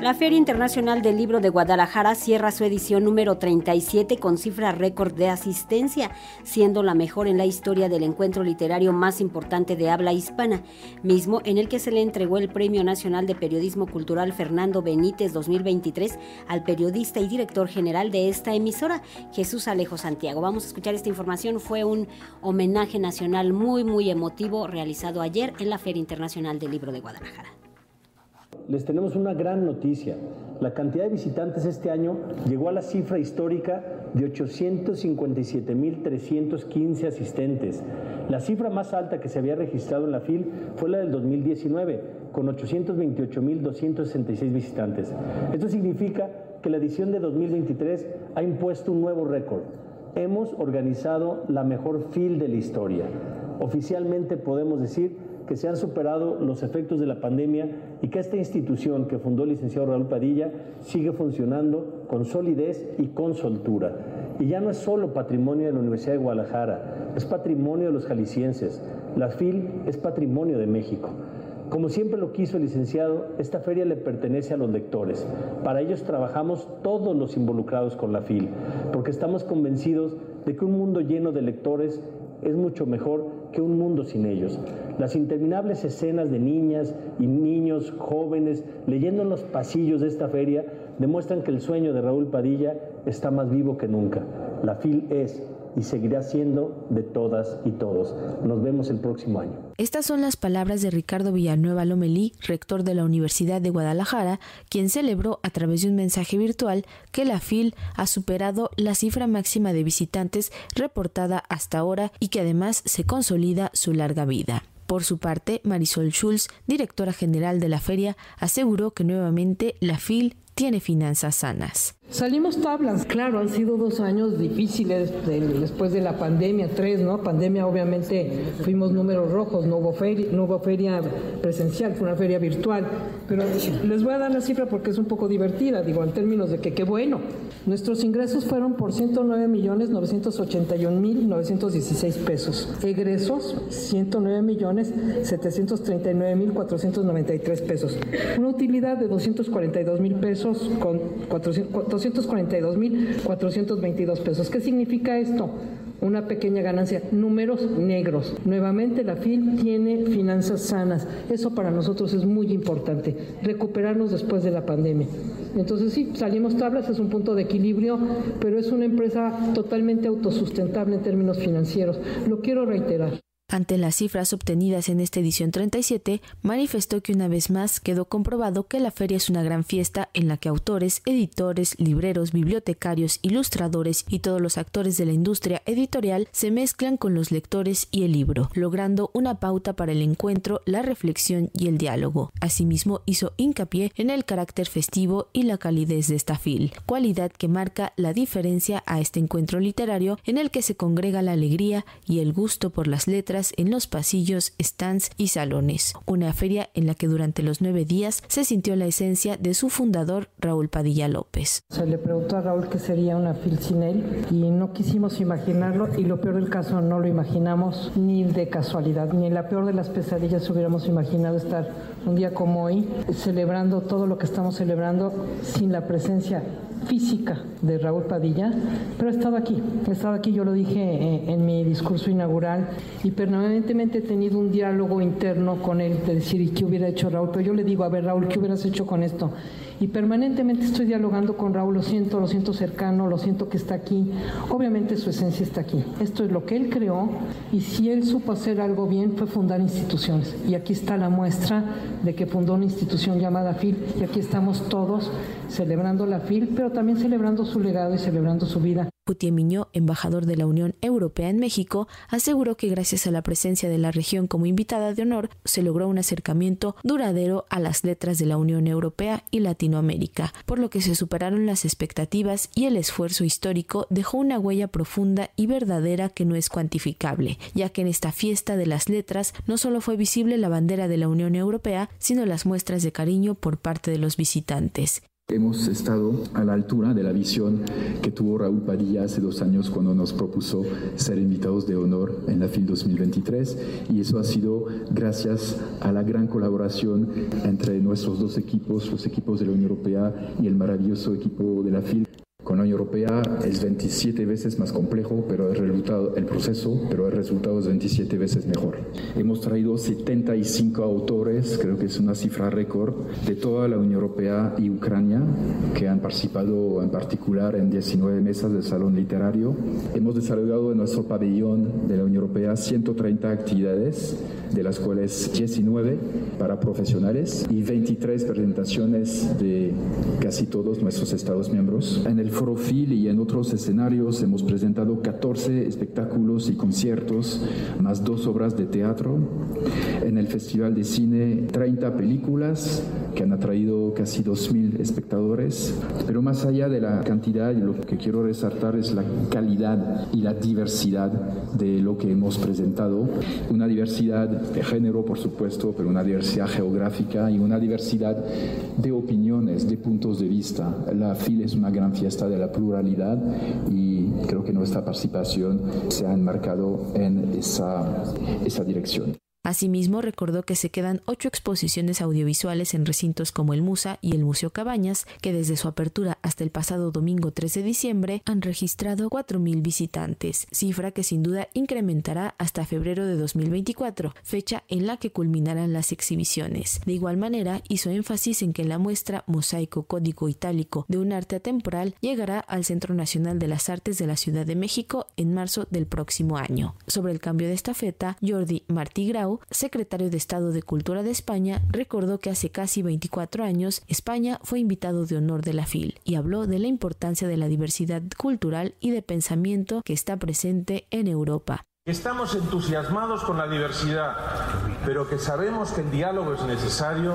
La Feria Internacional del Libro de Guadalajara cierra su edición número 37 con cifra récord de asistencia, siendo la mejor en la historia del encuentro literario más importante de habla hispana, mismo en el que se le entregó el Premio Nacional de Periodismo Cultural Fernando Benítez 2023 al periodista y director general de esta emisora, Jesús Alejo Santiago. Vamos a escuchar esta información. Fue un homenaje nacional muy, muy emotivo realizado ayer en la Feria Internacional del Libro de Guadalajara les tenemos una gran noticia. La cantidad de visitantes este año llegó a la cifra histórica de 857.315 asistentes. La cifra más alta que se había registrado en la FIL fue la del 2019, con 828.266 visitantes. Esto significa que la edición de 2023 ha impuesto un nuevo récord. Hemos organizado la mejor FIL de la historia. Oficialmente podemos decir que se han superado los efectos de la pandemia y que esta institución que fundó el licenciado Raúl Padilla sigue funcionando con solidez y con soltura. Y ya no es solo patrimonio de la Universidad de Guadalajara, es patrimonio de los jaliscienses. La FIL es patrimonio de México. Como siempre lo quiso el licenciado, esta feria le pertenece a los lectores. Para ellos trabajamos todos los involucrados con la FIL, porque estamos convencidos de que un mundo lleno de lectores es mucho mejor que un mundo sin ellos. Las interminables escenas de niñas y niños jóvenes leyendo en los pasillos de esta feria demuestran que el sueño de Raúl Padilla está más vivo que nunca. La FIL es y seguirá siendo de todas y todos. Nos vemos el próximo año. Estas son las palabras de Ricardo Villanueva Lomelí, rector de la Universidad de Guadalajara, quien celebró a través de un mensaje virtual que la FIL ha superado la cifra máxima de visitantes reportada hasta ahora y que además se consolida su larga vida. Por su parte, Marisol Schulz, directora general de la feria, aseguró que nuevamente la FIL tiene finanzas sanas. Salimos tablas, claro, han sido dos años difíciles después de la pandemia, tres, ¿no? Pandemia obviamente fuimos números rojos, no hubo, feria, feria presencial, fue una feria virtual, pero les voy a dar la cifra porque es un poco divertida, digo, en términos de que qué bueno. Nuestros ingresos fueron por 109 millones 981 mil 916 pesos. Egresos, 109 millones 739 mil 493 pesos. Una utilidad de 242 mil pesos con 400 242.422 pesos. ¿Qué significa esto? Una pequeña ganancia. Números negros. Nuevamente la FIL tiene finanzas sanas. Eso para nosotros es muy importante. Recuperarnos después de la pandemia. Entonces sí, salimos tablas, es un punto de equilibrio, pero es una empresa totalmente autosustentable en términos financieros. Lo quiero reiterar. Ante las cifras obtenidas en esta edición 37, manifestó que una vez más quedó comprobado que la feria es una gran fiesta en la que autores, editores, libreros, bibliotecarios, ilustradores y todos los actores de la industria editorial se mezclan con los lectores y el libro, logrando una pauta para el encuentro, la reflexión y el diálogo. Asimismo, hizo hincapié en el carácter festivo y la calidez de esta fil, cualidad que marca la diferencia a este encuentro literario en el que se congrega la alegría y el gusto por las letras en los pasillos, stands y salones. Una feria en la que durante los nueve días se sintió la esencia de su fundador, Raúl Padilla López. Se le preguntó a Raúl qué sería una fil sin él y no quisimos imaginarlo y lo peor del caso no lo imaginamos ni de casualidad, ni en la peor de las pesadillas hubiéramos imaginado estar un día como hoy celebrando todo lo que estamos celebrando sin la presencia física de Raúl Padilla, pero he estado aquí, he estado aquí, yo lo dije eh, en, mi discurso inaugural y permanentemente he tenido un diálogo interno con él de decir, ¿y qué hubiera hecho Raúl? Pero yo le digo, a ver Raúl, ¿qué hubieras hecho con esto? Y permanentemente estoy dialogando con Raúl, lo siento, lo siento cercano, lo siento que está aquí. Obviamente su esencia está aquí. Esto es lo que él creó y si él supo hacer algo bien fue fundar instituciones. Y aquí está la muestra de que fundó una institución llamada FIL y aquí estamos todos celebrando la FIL, pero también celebrando su legado y celebrando su vida. Miñó, embajador de la Unión Europea en México, aseguró que gracias a la presencia de la región como invitada de honor se logró un acercamiento duradero a las letras de la Unión Europea y Latinoamérica, por lo que se superaron las expectativas y el esfuerzo histórico dejó una huella profunda y verdadera que no es cuantificable, ya que en esta fiesta de las letras no solo fue visible la bandera de la Unión Europea, sino las muestras de cariño por parte de los visitantes. Hemos estado a la altura de la visión que tuvo Raúl Padilla hace dos años cuando nos propuso ser invitados de honor en la FIL 2023 y eso ha sido gracias a la gran colaboración entre nuestros dos equipos, los equipos de la Unión Europea y el maravilloso equipo de la FIL. Con la Unión Europea es 27 veces más complejo, pero el resultado, el proceso, pero el resultado es 27 veces mejor. Hemos traído 75 autores, creo que es una cifra récord, de toda la Unión Europea y Ucrania, que han participado en particular en 19 mesas del Salón Literario. Hemos desarrollado en nuestro pabellón de la Unión Europea 130 actividades, de las cuales 19 para profesionales y 23 presentaciones de casi todos nuestros Estados miembros. En el Forofil y en otros escenarios hemos presentado 14 espectáculos y conciertos, más dos obras de teatro. En el Festival de Cine, 30 películas que han atraído casi 2.000 espectadores. Pero más allá de la cantidad, lo que quiero resaltar es la calidad y la diversidad de lo que hemos presentado. Una diversidad de género, por supuesto, pero una diversidad geográfica y una diversidad de opiniones, de puntos de vista. La FIL es una gran fiesta de la pluralidad y creo que nuestra participación se ha enmarcado en esa, esa dirección. Asimismo, recordó que se quedan ocho exposiciones audiovisuales en recintos como el Musa y el Museo Cabañas, que desde su apertura hasta el pasado domingo 13 de diciembre han registrado 4.000 visitantes, cifra que sin duda incrementará hasta febrero de 2024, fecha en la que culminarán las exhibiciones. De igual manera, hizo énfasis en que la muestra Mosaico Código Itálico de un arte atemporal llegará al Centro Nacional de las Artes de la Ciudad de México en marzo del próximo año. Sobre el cambio de esta feta, Jordi Martí Grau secretario de Estado de Cultura de España, recordó que hace casi 24 años España fue invitado de honor de la FIL y habló de la importancia de la diversidad cultural y de pensamiento que está presente en Europa. Estamos entusiasmados con la diversidad, pero que sabemos que el diálogo es necesario,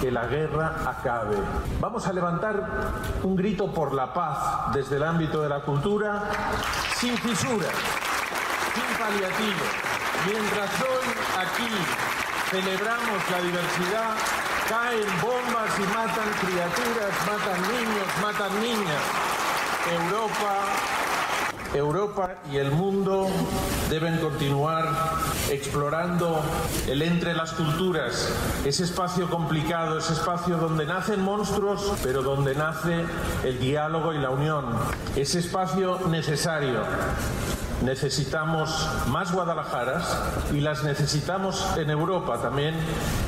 que la guerra acabe. Vamos a levantar un grito por la paz desde el ámbito de la cultura, sin fisuras, sin paliativos Mientras hoy aquí celebramos la diversidad, caen bombas y matan criaturas, matan niños, matan niñas. Europa, Europa y el mundo deben continuar explorando el entre las culturas, ese espacio complicado, ese espacio donde nacen monstruos, pero donde nace el diálogo y la unión, ese espacio necesario Necesitamos más Guadalajaras y las necesitamos en Europa también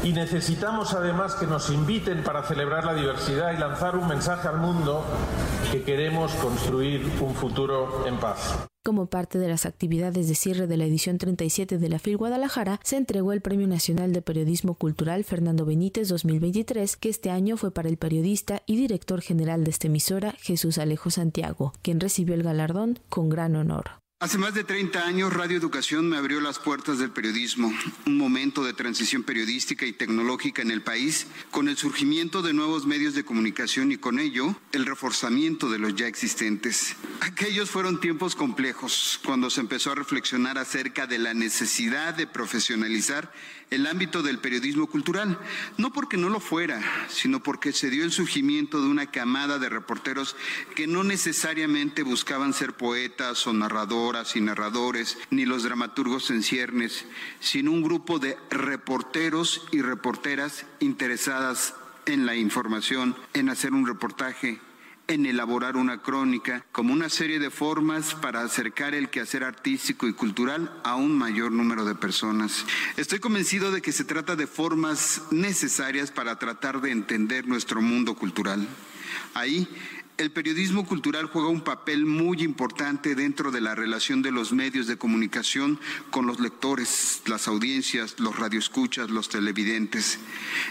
y necesitamos además que nos inviten para celebrar la diversidad y lanzar un mensaje al mundo que queremos construir un futuro en paz. Como parte de las actividades de cierre de la edición 37 de la FIL Guadalajara, se entregó el Premio Nacional de Periodismo Cultural Fernando Benítez 2023, que este año fue para el periodista y director general de esta emisora, Jesús Alejo Santiago, quien recibió el galardón con gran honor. Hace más de 30 años Radio Educación me abrió las puertas del periodismo, un momento de transición periodística y tecnológica en el país, con el surgimiento de nuevos medios de comunicación y con ello el reforzamiento de los ya existentes. Aquellos fueron tiempos complejos, cuando se empezó a reflexionar acerca de la necesidad de profesionalizar el ámbito del periodismo cultural, no porque no lo fuera, sino porque se dio el surgimiento de una camada de reporteros que no necesariamente buscaban ser poetas o narradoras y narradores, ni los dramaturgos en ciernes, sino un grupo de reporteros y reporteras interesadas en la información, en hacer un reportaje, en elaborar una crónica como una serie de formas para acercar el quehacer artístico y cultural a un mayor número de personas. Estoy convencido de que se trata de formas necesarias para tratar de entender nuestro mundo cultural. Ahí el periodismo cultural juega un papel muy importante dentro de la relación de los medios de comunicación con los lectores, las audiencias, los radioescuchas, los televidentes.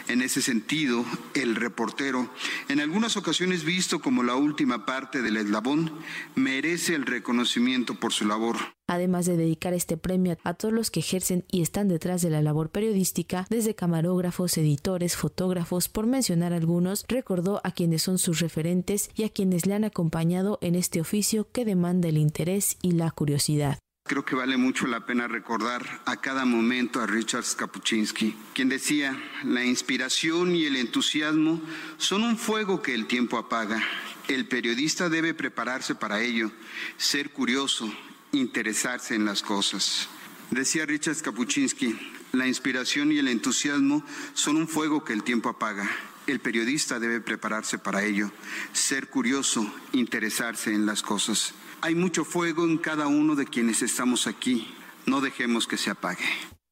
En ese sentido, el reportero, en algunas ocasiones visto como la última parte del eslabón, merece el reconocimiento por su labor además de dedicar este premio a todos los que ejercen y están detrás de la labor periodística, desde camarógrafos, editores, fotógrafos, por mencionar algunos, recordó a quienes son sus referentes y a quienes le han acompañado en este oficio que demanda el interés y la curiosidad. Creo que vale mucho la pena recordar a cada momento a Richard Kapuczynski, quien decía, la inspiración y el entusiasmo son un fuego que el tiempo apaga. El periodista debe prepararse para ello, ser curioso, interesarse en las cosas. Decía Richard Kapuczynski, la inspiración y el entusiasmo son un fuego que el tiempo apaga. El periodista debe prepararse para ello, ser curioso, interesarse en las cosas. Hay mucho fuego en cada uno de quienes estamos aquí. No dejemos que se apague.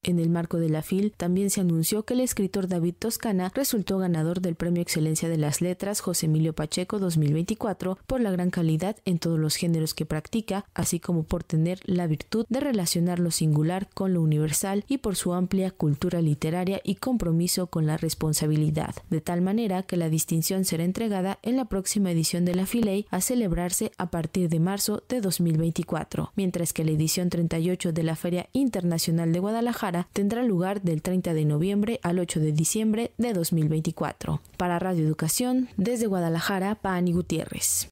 En el marco de la FIL también se anunció que el escritor David Toscana resultó ganador del Premio Excelencia de las Letras José Emilio Pacheco 2024 por la gran calidad en todos los géneros que practica, así como por tener la virtud de relacionar lo singular con lo universal y por su amplia cultura literaria y compromiso con la responsabilidad, de tal manera que la distinción será entregada en la próxima edición de la FILEI a celebrarse a partir de marzo de 2024, mientras que la edición 38 de la Feria Internacional de Tendrá lugar del 30 de noviembre al 8 de diciembre de 2024. Para Radio Educación, desde Guadalajara, Pani Gutiérrez.